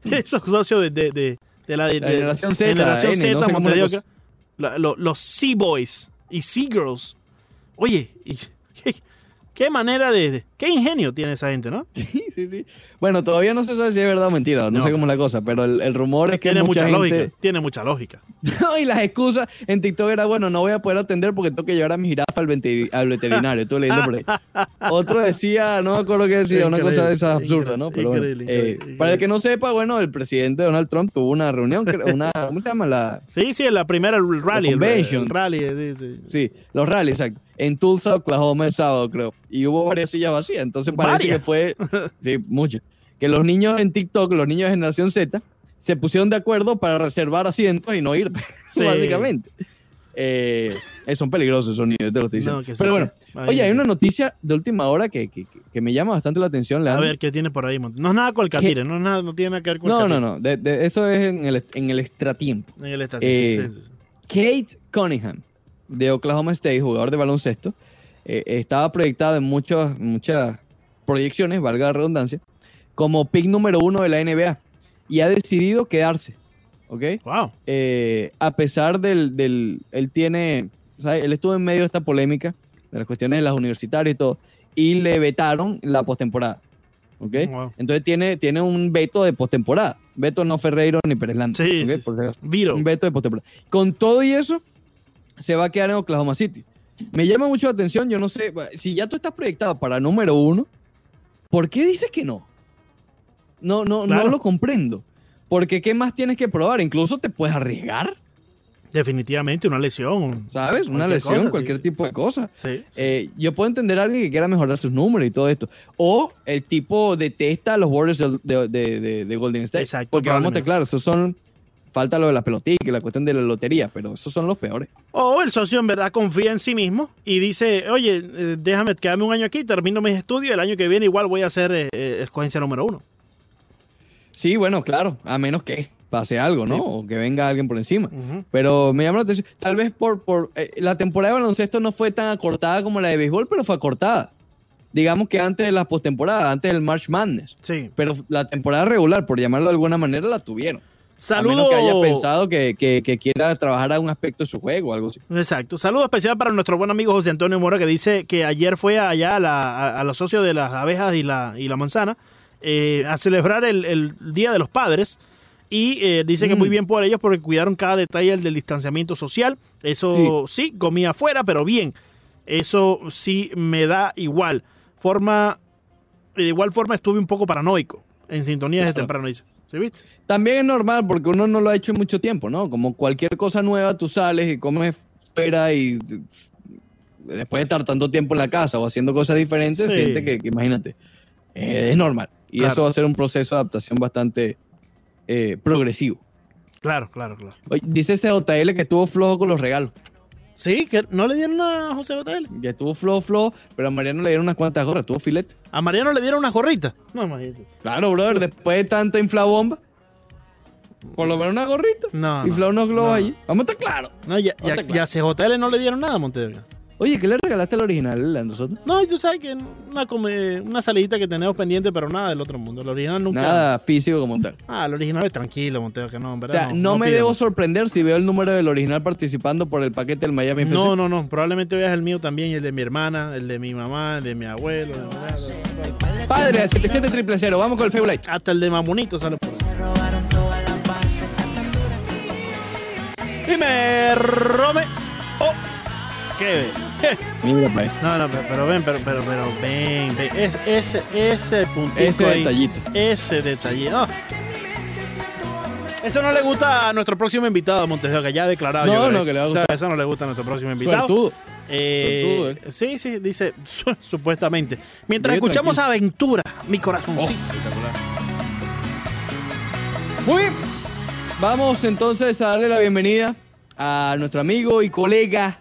de- esos socios de, de, de- de la, generación Z, generación N, Z, no sé los Sea Boys y Sea Girls. Oye, y- [LAUGHS] qué, manera de, de- Qué ingenio tiene esa gente, ¿no? [LAUGHS] Sí, sí, sí. Bueno, todavía no se sabe si es verdad o mentira, no, No. sé cómo es la cosa, pero el, el rumor es que Tiene mucha, mucha, gente... lógica. Tiene mucha lógica. [LAUGHS] No, y las excusas en TikTok era, bueno, no voy a poder atender porque tengo que llevar a mi jirafa al, veterinario. Estuve leyendo por ahí. [LAUGHS] Otro decía, no me acuerdo qué decía, una cosa de esas absurdas, ¿no? Pero bueno, increíble, eh, increíble, para el que no sepa, bueno, el presidente Donald Trump tuvo una reunión, una, ¿cómo se llama? La, Sí, sí, la primera el rally. el- rally, sí, sí. sí, los rallies, exacto. En Tulsa, Oklahoma, el sábado, creo. Y hubo varias sillas vacías. Entonces parece que fue, sí, muchas. Que los niños en TikTok, los niños de generación Z, se pusieron de acuerdo para reservar asientos y no ir, [LAUGHS] Sí. básicamente. Eh, eh, son peligrosos esos niños, te lo estoy diciendo. No, Pero bueno, que- oye, hay una noticia de última hora que, que, que- me llama bastante la atención, A Leandro. ver, ¿qué tiene por ahí? No es nada con el Catire, no, es nada, no tiene nada que ver con el No, no, no. de- de- esto es en el, en el extratiempo. En el estadio. Eh, sí, sí. Kate Cunningham, de Oklahoma State, jugador de baloncesto, eh, estaba proyectado en muchas, muchas proyecciones, valga la redundancia, como pick número uno de la NBA y ha decidido quedarse. ¿Ok? Wow. Eh, a pesar del, del- Él tiene. él estuvo en medio de esta polémica, de las cuestiones de las universitarias y todo, y le vetaron la postemporada. ¿Ok? Wow. Entonces tiene, tiene un veto de postemporada. Veto no Ferreiro ni Pérez Landa, Sí. Viro. Un veto de postemporada. Con todo y eso, se va a quedar en Oklahoma City. Me llama mucho la atención, yo no sé, si ya tú estás proyectado para número uno, ¿por qué dices que no? No, no, Claro. no lo comprendo. Porque ¿qué más tienes que probar? Incluso te puedes arriesgar, Definitivamente una lesión. ¿sabes? Una lesión, cosa, cualquier sí. tipo de cosa. Sí. Eh, yo puedo entender a alguien que quiera mejorar sus números y todo esto. O el tipo detesta a los Warriors de, de- de- de- de Golden State. Exacto, Porque vamos a estar claros, esos son Falta lo de la pelotita y la cuestión de la lotería, pero esos son los peores. O el socio en verdad confía en sí mismo y dice, oye, eh, déjame quedarme un año aquí, termino mis estudios, el año que viene igual voy a ser eh, eh, escogencia número uno. Sí, bueno, claro, a menos que pase algo, ¿no? Sí. O que venga alguien por encima. Pero me llama la atención, tal vez por, por eh, la temporada de baloncesto no fue tan acortada como la de béisbol, pero fue acortada. Digamos que antes de la postemporada, antes del March Madness. Sí. Pero la temporada regular, por llamarlo de alguna manera, la tuvieron. A menos que haya pensado que, que- que quiera trabajar a un aspecto de su juego o algo así. Exacto. Saludo especial para nuestro buen amigo José Antonio Mora que dice que ayer fue allá a, la- a- a los socios de las abejas y la, y la manzana eh, a celebrar el, el Día de los Padres y eh, dice que Mm. muy bien por ellos porque cuidaron cada detalle del distanciamiento social. Eso sí, comía afuera, pero bien. Eso sí me da igual. Forma, de igual forma estuve un poco paranoico en sintonía desde Claro. temprano, dice. ¿Sí viste? También es normal porque uno no lo ha hecho en mucho tiempo, ¿no? Como cualquier cosa nueva, tú sales y comes fuera y después de estar tanto tiempo en la casa o haciendo cosas diferentes, Sí. siente que, que imagínate, eh, es normal. Y Claro. eso va a ser un proceso de adaptación bastante eh, progresivo. Claro, claro, claro. Oye, dice CJL que estuvo flojo con los regalos. Sí, que no le dieron a José Hotel. Que estuvo flojo, flojo, pero a Mariano le dieron unas cuantas gorras, estuvo filete. A Mariano le dieron una gorrita. No, imagínate. Claro, brother, después de tanta inflabomba, por lo menos una gorrita. No, no, Inflar unos globos no. allí. Vamos a estar claros. No, ya, ya, claro. ya a CJL no le dieron nada a Montevega. Oye, ¿qué le regalaste al original, Leandro Soto? No, y tú sabes que una, come- una salidita que tenemos pendiente, pero nada del otro mundo. El original nunca. Nada físico como tal. Ah, el original es tranquilo, Montevega, que no, en O verdad. sea, no, me debo sorprender si veo el número del original participando por el paquete del Miami FC. No, no, no. Probablemente veas el mío también, y el de mi hermana, el de mi mamá, el de mi abuelo. de mi- Padre, 77 triple cero. Vamos con el Fable Hasta el de Mamunito sale por. Dime, Rome. Oh, qué. [LAUGHS] Mira. No, no, pero, pero ven, pero, pero, pero ven, ven. Es, ese, ese puntito Ese ahí, detallito. Ese detallito. Ah. Eso no le gusta a nuestro próximo invitado, Monteseo, que ya ha declarado. No, yo no, que le va a gustar. Eso no le gusta a nuestro próximo invitado. Suertudo. Eh, Suertudo, sí, sí, dice su- supuestamente. Mientras escuchamos tranquilo. Aventura, mi corazón. Oh, Muy bien. Vamos entonces a darle la bienvenida a nuestro amigo y colega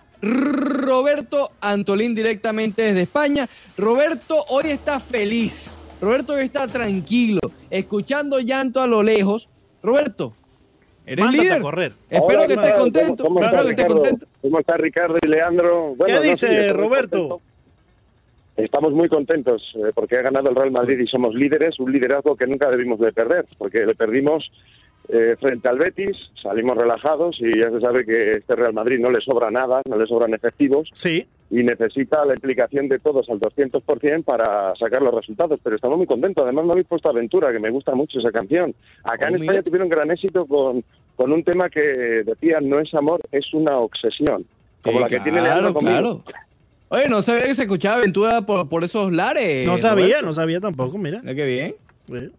Roberto Antolín directamente desde España. Roberto hoy está feliz. Roberto hoy está tranquilo, escuchando llanto a lo lejos. Roberto, eres Mándate líder. a correr. Espero Hola, que ¿qué estés contento. ¿Cómo, está que estés Ricardo? contento. ¿Cómo está Ricardo y Leandro? Bueno, ¿Qué no, sí, dice Roberto? contento. Estamos muy contentos eh, porque ha ganado el Real Madrid y somos líderes, un liderazgo que nunca debimos de perder, porque le perdimos eh, frente al Betis, salimos relajados y ya se sabe que este Real Madrid no le sobra nada, no le sobran efectivos Sí, y necesita la implicación de todos al 200% para sacar los resultados, pero estamos muy contentos. Además me habéis puesto Aventura, que me gusta mucho esa canción. Acá Oh, en mira. España tuvieron gran éxito con, con un tema que decía no es amor, es una obsesión. Como Sí, la que tiene claro, Leandro conmigo. claro. Oye, no sabía que se escuchaba aventura por, por esos lares. no sabía, Roberto. no sabía tampoco, mira. Mira qué bien.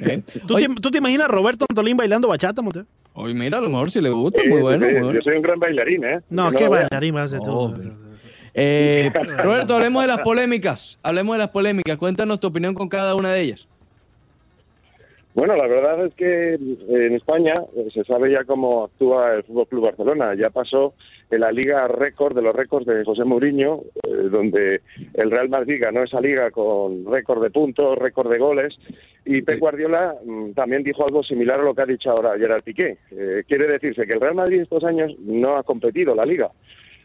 Eh. ¿Tú, Oye, te, tú te imaginas a Roberto Antolín bailando bachata, Monteo? oye, mira, a lo mejor si le gusta, muy bueno. sí, muy bueno. Yo soy un gran bailarín, ¿eh? No, qué bailarín vas a ser tú. Eh, [LAUGHS] Roberto, hablemos de las polémicas. Hablemos de las polémicas. Cuéntanos tu opinión con cada una de ellas. Bueno, la verdad es que en España eh, se sabe ya cómo actúa el Fútbol Club Barcelona. Ya pasó en la liga récord de los récords de José Mourinho, eh, donde el Real Madrid ganó esa liga con récord de puntos, récord de goles. Y Pep. Guardiola mm, también dijo algo similar a lo que ha dicho ahora Gerard Piqué. Eh, quiere decirse que el Real Madrid estos años no ha competido la liga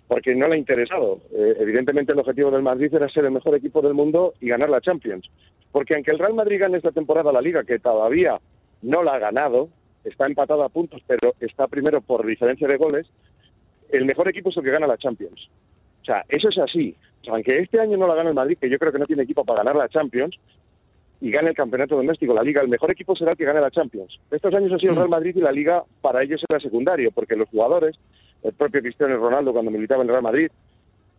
porque no le ha interesado. Eh, evidentemente el objetivo del Madrid era ser el mejor equipo del mundo y ganar la Champions. Porque aunque el Real Madrid gane esta temporada la liga, que todavía no la ha ganado, está empatado a puntos, pero está primero por diferencia de goles, el mejor equipo es el que gana la Champions. O sea, eso es así. O sea, aunque este año no la gane el Madrid, que yo creo que no tiene equipo para ganar la Champions, y gane el campeonato doméstico, la liga, el mejor equipo será el que gane la Champions. Estos años ha sido el Real Madrid y la liga para ellos era secundario, porque los jugadores, el propio Cristiano Ronaldo cuando militaba en el Real Madrid,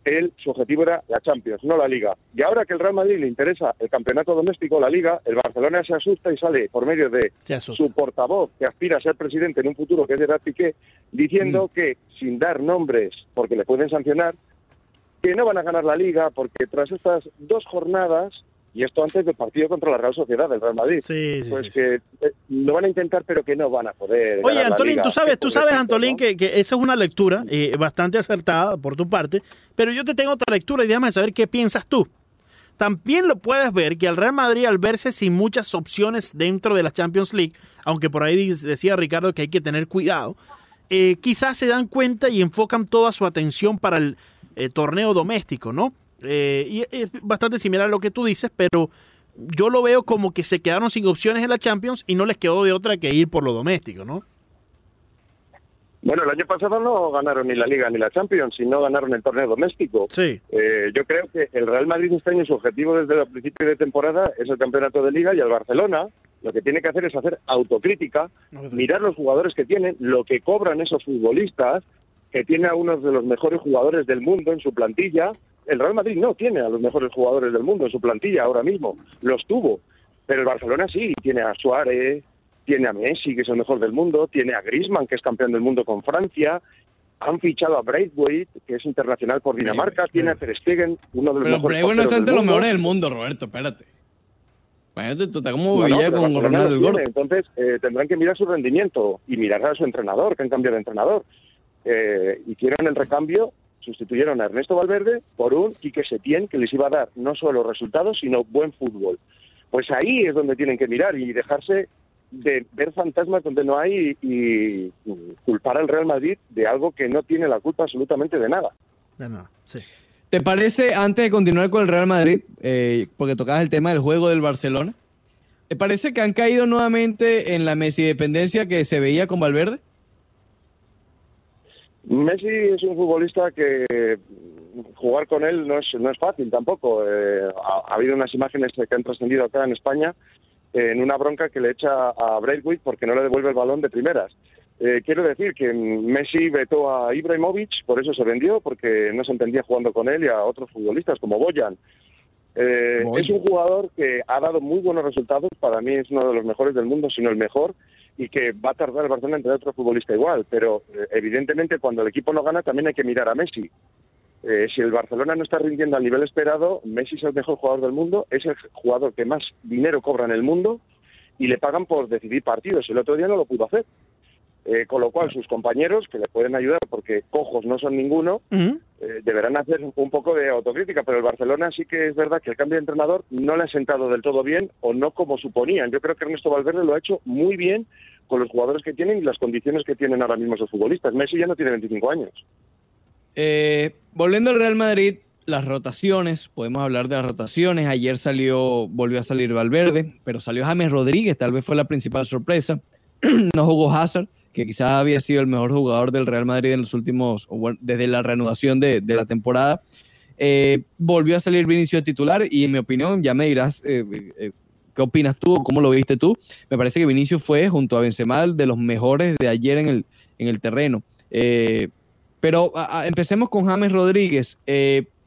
él, su objetivo era la Champions, no la Liga. Y ahora que el Real Madrid le interesa el campeonato doméstico, la Liga, el Barcelona se asusta y sale por medio de su portavoz, que aspira a ser presidente en un futuro, que es Gerard Piqué, diciendo que, sin dar nombres, porque le pueden sancionar, que no van a ganar la Liga, porque tras estas dos jornadas Y esto antes del partido contra la Real Sociedad del Real Madrid. Sí, sí, pues sí, que eh, lo van a intentar, pero que no van a poder. Oye, Antolín, tú sabes, tú sabes, Antolín, ¿no? que, que esa es una lectura eh, bastante acertada por tu parte, pero yo te tengo otra lectura y déjame saber qué piensas tú. También lo puedes ver que al Real Madrid, al verse sin muchas opciones dentro de la Champions League, aunque por ahí decía Ricardo que hay que tener cuidado, eh, quizás se dan cuenta y enfocan toda su atención para el eh, torneo doméstico, ¿no? Eh, y es bastante similar a lo que tú dices, pero yo lo veo como que se quedaron sin opciones en la Champions y no les quedó de otra que ir por lo doméstico, ¿no? Bueno, el año pasado no ganaron ni la Liga ni la Champions, sino ganaron el torneo doméstico. Sí. Eh, yo creo que el Real Madrid este año su objetivo desde el principio de temporada es el campeonato de Liga y el Barcelona lo que tiene que hacer es hacer autocrítica, mirar los jugadores que tienen, lo que cobran esos futbolistas, que tiene a unos de los mejores jugadores del mundo en su plantilla. El Real Madrid no tiene a los mejores jugadores del mundo en su plantilla ahora mismo, los tuvo, pero el Barcelona sí, tiene a Suárez, tiene a Messi, que es el mejor del mundo, tiene a Griezmann, que es campeón del mundo con Francia, han fichado a Braithwaite, que es internacional por Dinamarca, tiene a Ter Stegen, uno de los Pero mejores no está entre del los mundo. mejores del mundo, Roberto, espérate. Imagínate, tú estás como Bueno, con Ronaldo Entonces eh, tendrán que mirar su rendimiento y mirar a su entrenador, que han cambiado de entrenador. Eh, hicieron el recambio, sustituyeron a Ernesto Valverde por un Quique Setién que les iba a dar no solo resultados, sino buen fútbol. Pues ahí es donde tienen que mirar y dejarse de ver fantasmas donde no hay y, y culpar al Real Madrid de algo que no tiene la culpa absolutamente de nada. De nada, sí. ¿Te parece, antes de continuar con el Real Madrid, eh, porque tocabas el tema del juego del Barcelona, ¿te parece que han caído nuevamente en la Messi dependencia que se veía con Valverde? Messi es un futbolista que jugar con él no es, no es fácil tampoco. Eh, ha, ha habido unas imágenes que han trascendido acá en España eh, en una bronca que le echa a Braithwaite porque no le devuelve el balón de primeras. Eh, quiero decir que Messi vetó a Ibrahimovic, por eso se vendió, porque no se entendía jugando con él y a otros futbolistas como Boyan. Eh, Boyan. es un jugador que ha dado muy buenos resultados, para mí es uno de los mejores del mundo, si no el mejor, y que va a tardar el Barcelona en tener otro futbolista igual, pero eh, evidentemente cuando el equipo no gana también hay que mirar a Messi. Eh, si el Barcelona no está rindiendo al nivel esperado, Messi es el mejor jugador del mundo, es el jugador que más dinero cobra en el mundo y le pagan por decidir partidos. El otro día no lo pudo hacer. Eh, con lo cual, sus compañeros, que le pueden ayudar porque cojos no son ninguno, eh, deberán hacer un poco de autocrítica, pero el Barcelona sí que es verdad que el cambio de entrenador no le ha sentado del todo bien o no como suponían. Yo creo que Ernesto Valverde lo ha hecho muy bien con los jugadores que tienen y las condiciones que tienen ahora mismo esos futbolistas. Messi ya no tiene 25 años. Eh, volviendo al Real Madrid, las rotaciones, podemos hablar de las rotaciones. Ayer salió, volvió a salir Valverde, pero salió James Rodríguez, tal vez fue la principal sorpresa. [CLEARS THROAT] no jugó Hazard, que quizás había sido el mejor jugador del Real Madrid en los últimos, o bueno, desde la reanudación de, la temporada. Eh, volvió a salir Vinicio de titular y en mi opinión, ya me dirás eh, eh, qué opinas tú, cómo lo viste tú. Me parece que Vinicio fue, junto a Benzema, de los mejores de ayer en el, en el terreno. Eh, pero empecemos con James Rodríguez.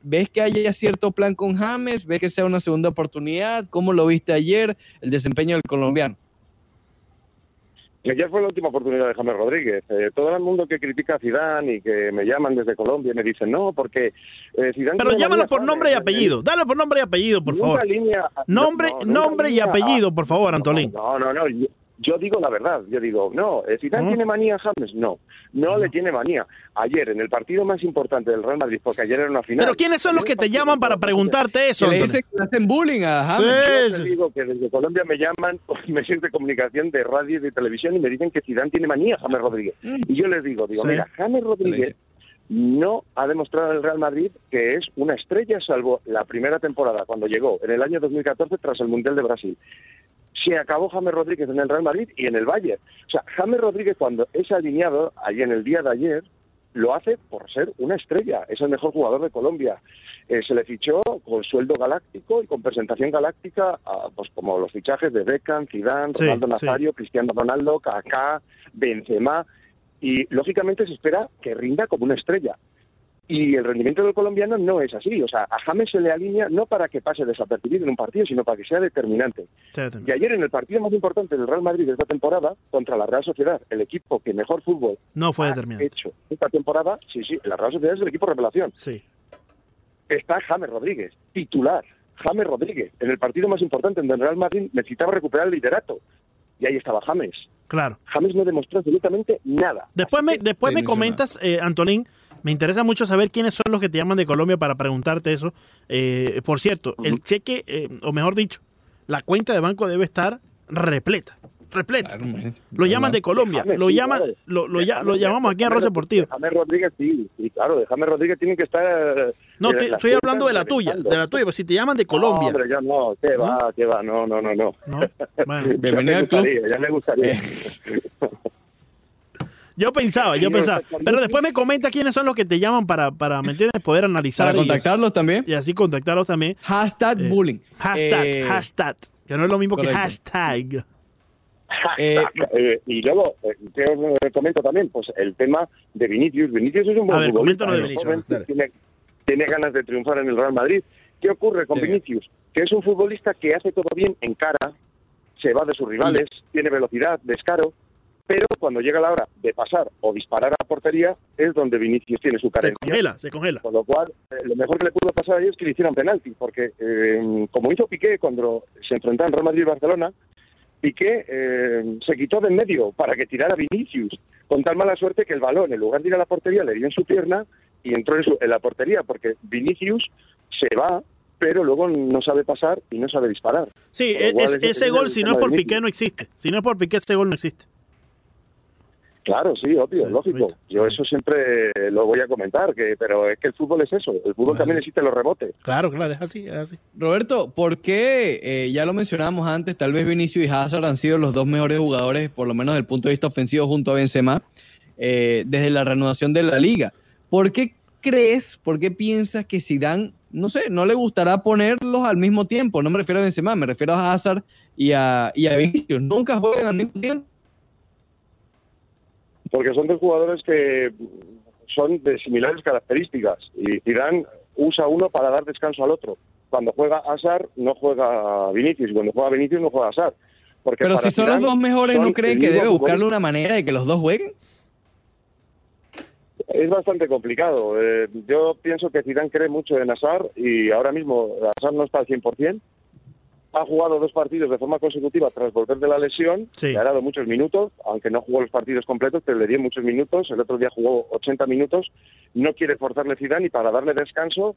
¿Ves que haya cierto plan con James? ¿Ves que sea una segunda oportunidad? ¿Cómo lo viste ayer, el desempeño del colombiano? Ayer fue la última oportunidad de James Rodríguez. Eh, todo el mundo que critica a Zidane y que me llaman desde Colombia me dicen no, porque eh, Zidane Pero llámalo por nombre y eh, apellido. Dale por nombre y apellido, por favor. línea- Nombre, no, nombre y apellido, por favor, Antolín. No, no, no. Yo, yo digo la verdad. Yo digo, no, eh, ¿Zidane ¿No? tiene manía a James? No, no le tiene manía. Ayer, en el partido más importante del Real Madrid, porque ayer era una final. Pero ¿quiénes son los que te llaman para preguntarte eso, le que hacen bullying a James. Yo te digo que desde Colombia me llaman [LAUGHS] medios de comunicación de radio y de televisión y me dicen que Zidane tiene manía a James Rodríguez. Y yo les digo, digo, Sí. mira, James Rodríguez no ha demostrado en el Real Madrid que es una estrella, salvo la primera temporada, cuando llegó en el año 2014 tras el Mundial de Brasil. Se acabó James Rodríguez en el Real Madrid y en el Bayern. O sea, James Rodríguez cuando es alineado, ahí en el día de ayer, lo hace por ser una estrella. Es el mejor jugador de Colombia. Eh, se le fichó con sueldo galáctico y con presentación galáctica, a, pues como los fichajes de Beckham, Zidane, Ronaldo sí. Nazario, Cristiano Ronaldo, Kaká, Benzema y lógicamente se espera que rinda como una estrella. Y el rendimiento del colombiano no es así. O sea, a James se le alinea no para que pase desapercibido en un partido, sino para que sea determinante. Y ayer en el partido más importante del Real Madrid de esta temporada, contra la Real Sociedad, el equipo que mejor fútbol No fue ha determinante. hecho esta temporada, sí, sí, la Real Sociedad es el equipo revelación. Sí. Está James Rodríguez, titular. James Rodríguez, en el partido más importante, en el Real Madrid necesitaba recuperar el liderato. Y ahí estaba James. Claro. James no demostró absolutamente nada. Después me, después me comentas, eh, Antolín, me interesa mucho saber quiénes son los que te llaman de Colombia para preguntarte eso. Eh, por cierto, el cheque, eh, o mejor dicho, la cuenta de banco debe estar repleta. Repleta. Claro. Lo llaman de Colombia, lo sí, llaman, lo, lo, lo llamamos aquí en Rosa Deportivo. de James Rodríguez, sí, sí, claro, de James Rodríguez tienen que estar. No, eh, te- estoy hablando de la tuya, de la tuya, pues si te llaman de No, Colombia. hombre, ya no, qué va, qué va, no, no, no, no. ¿no? Bueno, [LAUGHS] Bienvenido ya club. gustaría, ya me gustaría. [LAUGHS] Eh. yo pensaba, yo pensaba. Pero después me comenta quiénes son los que te llaman para, para ¿me entiendes? Poder analizar Para y- contactarlos también. y, así contactarlos también. Hashtag Eh, bullying. Hashtag, Eh, hashtag, que no es lo mismo que correcto. hashtag. Eh, Eh, y luego, eh, ¿qué os eh, comento también? Pues el tema de Vinicius. Vinicius es un buen A ver, futbolista, de Vinicius, joven, tiene, tiene ganas de triunfar en el Real Madrid. ¿Qué ocurre con Sí. Vinicius? Que es un futbolista que hace todo bien en cara, se va de sus rivales, tiene velocidad, descaro, pero cuando llega la hora de pasar o disparar a portería es donde Vinicius tiene su Se carencia. congela, se congela. Con lo cual, eh, lo mejor que le pudo pasar ahí es que le hicieran penalti, porque eh, como hizo Piqué cuando se enfrentaron Real Madrid y Barcelona, Piqué eh, se quitó de en medio para que tirara Vinicius, con tal mala suerte que el balón, en lugar de ir a la portería, le dio en su pierna y entró en, su- en la portería, porque Vinicius se va, pero luego no sabe pasar y no sabe disparar. Sí, es- es- ese- gol, si no es por Piqué, no existe. Si no es por Piqué, ese gol no existe. Claro, sí, obvio, Sí, lógico. Yo eso siempre lo voy a comentar, que pero es que el fútbol es eso. El fútbol también existe los rebotes. Claro, claro, es así, es así. Roberto, ¿por qué, eh, ya lo mencionábamos antes, tal vez Vinicius y Hazard han sido los dos mejores jugadores, por lo menos desde el punto de vista ofensivo, junto a Benzema, eh, desde la reanudación de la liga? ¿Por qué crees, por qué piensas que Zidane, no sé, no le gustará ponerlos al mismo tiempo? No me refiero a Benzema, me refiero a Hazard y a, y a Vinicius. ¿Nunca juegan al mismo tiempo? Porque son dos jugadores que son de similares características y Zidane usa uno para dar descanso al otro. Cuando juega Hazard no juega Vinicius, cuando juega Vinicius no juega Hazard. Porque Pero si son los dos mejores, ¿no creen el que debe buscarle una manera de que los dos jueguen? Es bastante complicado. Eh, yo pienso que Zidane cree mucho en Hazard y ahora mismo Hazard no está al 100%. Ha jugado dos partidos de forma consecutiva tras volver de la lesión. Sí. Le ha dado muchos minutos, aunque no jugó los partidos completos, pero le dio muchos minutos. El otro día jugó 80 minutos. No quiere forzarle Zidane y para darle descanso,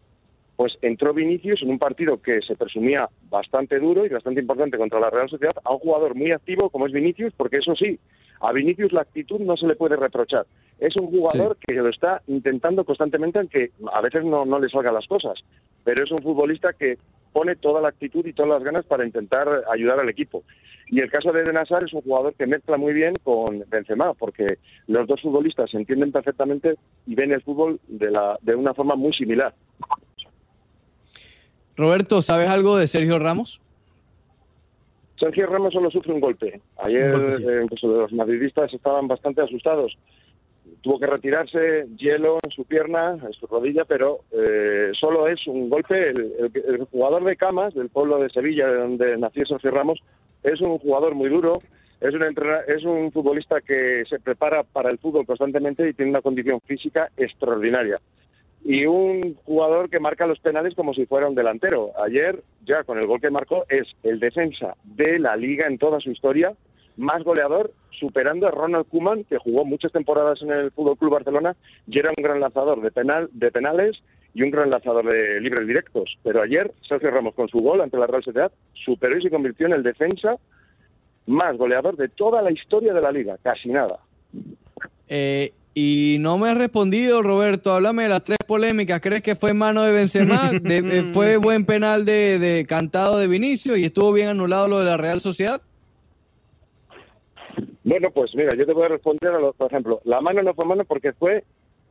pues entró Vinicius en un partido que se presumía bastante duro y bastante importante contra la Real Sociedad a un jugador muy activo como es Vinicius, porque eso sí, a Vinicius la actitud no se le puede reprochar. Es un jugador que lo está intentando constantemente, aunque a veces no, no le salgan las cosas, pero es un futbolista que pone toda la actitud y todas las ganas para intentar ayudar al equipo. Y el caso de Eden Hazard es un jugador que mezcla muy bien con Benzema, porque los dos futbolistas se entienden perfectamente y ven el fútbol de, la, de una forma muy similar. Roberto, ¿sabes algo de Sergio Ramos? Sergio Ramos solo sufre un golpe. Ayer eh, pues, los madridistas estaban bastante asustados. Tuvo que retirarse hielo en su pierna, en su rodilla, pero eh, solo es un golpe. El, el- el jugador de Camas, del pueblo de Sevilla, de donde nació Sergio Ramos, es un jugador muy duro. Es un, es un futbolista que se prepara para el fútbol constantemente y tiene una condición física extraordinaria y un jugador que marca los penales como si fuera un delantero. Ayer, ya con el gol que marcó, es el defensa de la liga en toda su historia, más goleador, superando a Ronald Koeman, que jugó muchas temporadas en el Fútbol Club Barcelona y era un gran lanzador de, penal, de penales y un gran lanzador de libres directos. Pero ayer, Sergio Ramos, con su gol ante la Real Sociedad, superó y se convirtió en el defensa más goleador de toda la historia de la liga, casi nada. Eh, y no me has respondido, Roberto. Háblame de las tres polémicas. ¿Crees que fue mano de Benzema? De- eh, [LAUGHS] ¿Fue buen penal de, de cantado de Vinicio y estuvo bien anulado lo de la Real Sociedad? Bueno, pues mira, yo te voy a responder a lo, por ejemplo, la mano no fue mano porque fue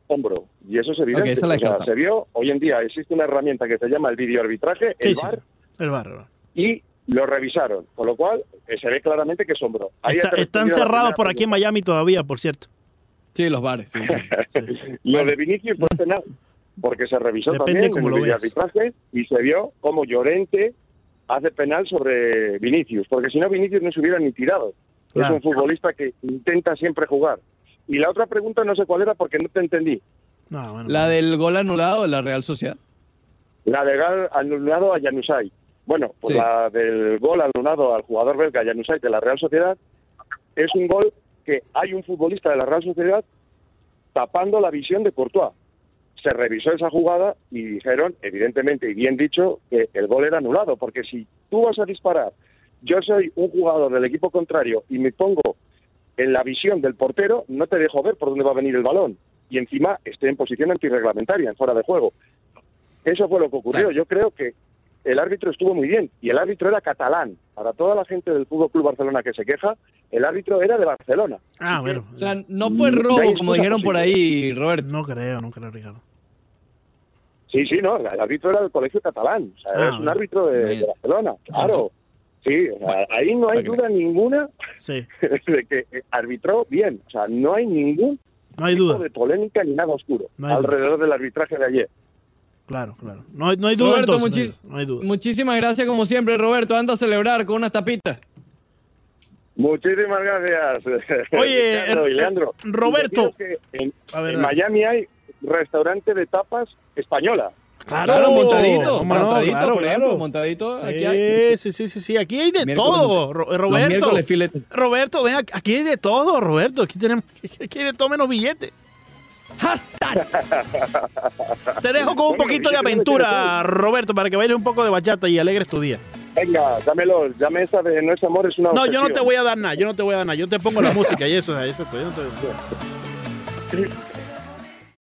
hombro, y eso es evidente. Ok, esa la O sea, se vio, hoy en día existe una herramienta que se llama el videoarbitraje, Sí, el sí, VAR, el barro. y lo revisaron, con lo cual eh, se ve claramente que es hombro. Ahí Está- están cerrados por aquí en. Miami todavía, por cierto. Sí, los bares. sí. [LAUGHS] Lo de Vinicius fue penal, porque se revisó Depende también en el veas. videoarbitraje y se vio como Llorente hace penal sobre Vinicius, porque si no Vinicius no se hubiera ni tirado. Claro. Es un futbolista que intenta siempre jugar. Y la otra pregunta no sé cuál era porque no te entendí. No, bueno. La del gol anulado de la Real Sociedad. La de Gal anulado a Janusay. Bueno, pues Sí. la del gol anulado al jugador belga Januzaj de la Real Sociedad es un gol que hay un futbolista de la Real Sociedad tapando la visión de Courtois. Se revisó esa jugada y dijeron, evidentemente y bien dicho, que el gol era anulado, porque si tú vas a disparar, yo soy un jugador del equipo contrario y me pongo en la visión del portero, no te dejo ver por dónde va a venir el balón. Y encima estoy en posición antirreglamentaria, en fuera de juego. Eso fue lo que ocurrió. Yo creo que el árbitro estuvo muy bien y el árbitro era catalán. Para toda la gente del Fútbol Club Barcelona que se queja, el árbitro era de Barcelona. Ah, bueno. O sea, no fue robo, como dijeron por ahí, Roberto. No creo, no creo, Ricardo. Sí, sí, no, el árbitro era del colegio catalán. O sea, Ah, es un árbitro de. Barcelona, claro. Sí, o sea, ahí no hay duda ninguna Sí, [LAUGHS] de que arbitró bien. O sea, no hay ningún no hay tipo duda. de polémica ni nada oscuro No hay duda. alrededor del arbitraje de ayer. Claro, claro. No hay, no hay duda Roberto, entonces, muchis- no hay duda. muchísimas gracias como siempre, Roberto. Anda a celebrar con unas tapitas. Muchísimas gracias. Oye, [LAUGHS] Ricardo y eh, Leandro. eh, Roberto. Que En, A ver, en. Miami hay restaurante de tapas española. Claro, montadito, ¿Cómo no? montadito, Claro, por claro. ejemplo, montadito. Aquí hay. Sí, sí, sí, sí. Aquí hay de Miércoles todo, Los Roberto. Roberto, ven, aquí aquí hay de todo, Roberto. Aquí tenemos, [LAUGHS] aquí hay de todo menos billetes. Hashtag. Te dejo con un poquito de aventura, Roberto, para que bailes un poco de bachata y alegres tu día. Venga, dámelo. Dame esa de No es amor, es una No, yo no te voy a dar nada, yo no te voy a dar nada. Yo te pongo la [LAUGHS] música y eso, eso. Yo no te-